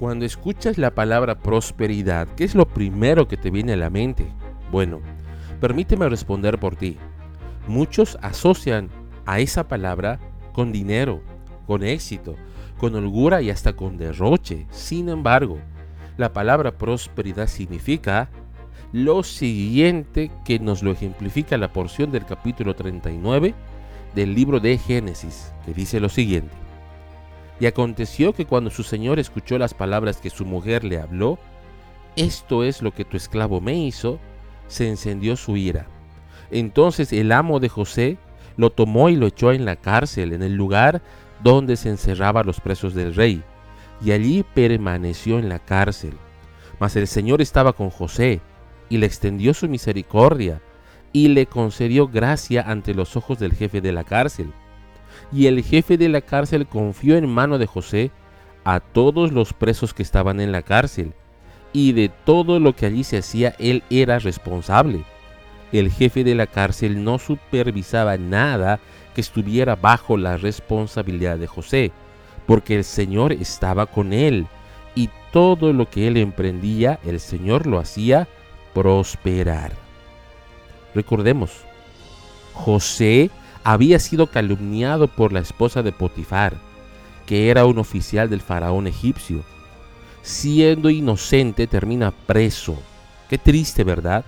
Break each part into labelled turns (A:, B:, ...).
A: Cuando escuchas la palabra prosperidad, ¿qué es lo primero que te viene a la mente? Bueno, permíteme responder por ti. Muchos asocian a esa palabra con dinero, con éxito, con holgura y hasta con derroche. Sin embargo, la palabra prosperidad significa lo siguiente que nos lo ejemplifica la porción del capítulo 39 del libro de Génesis, que dice lo siguiente. Y aconteció que cuando su señor escuchó las palabras que su mujer le habló, esto es lo que tu esclavo me hizo, se encendió su ira. Entonces el amo de José lo tomó y lo echó en la cárcel, en el lugar donde se encerraban los presos del rey, y allí permaneció en la cárcel. Mas el Señor estaba con José, y le extendió su misericordia, y le concedió gracia ante los ojos del jefe de la cárcel y el jefe de la cárcel confió en mano de José a todos los presos que estaban en la cárcel, y de todo lo que allí se hacía él era responsable. El jefe de la cárcel no supervisaba nada que estuviera bajo la responsabilidad de José, porque el Señor estaba con él, y todo lo que él emprendía, el Señor lo hacía prosperar. Recordemos, José había sido calumniado por la esposa de Potifar, que era un oficial del faraón egipcio. Siendo inocente termina preso. Qué triste, ¿verdad?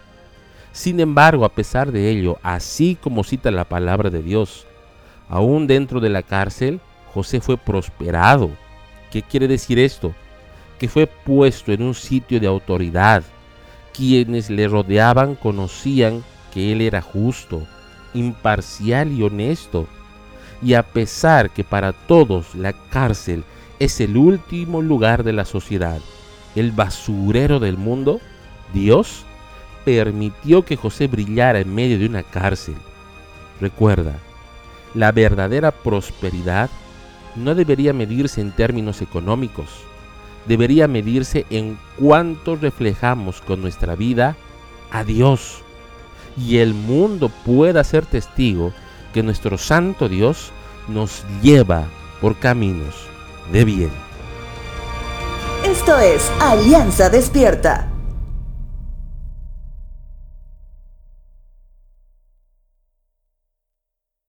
A: Sin embargo, a pesar de ello, así como cita la palabra de Dios, aún dentro de la cárcel, José fue prosperado. ¿Qué quiere decir esto? Que fue puesto en un sitio de autoridad. Quienes le rodeaban conocían que él era justo, imparcial y honesto. Y a pesar que para todos la cárcel es el último lugar de la sociedad, el basurero del mundo, Dios permitió que José brillara en medio de una cárcel. Recuerda, la verdadera prosperidad no debería medirse en términos económicos, debería medirse en cuánto reflejamos con nuestra vida a Dios y el mundo pueda ser testigo que nuestro Santo Dios nos lleva por caminos de bien.
B: Esto es Alianza Despierta.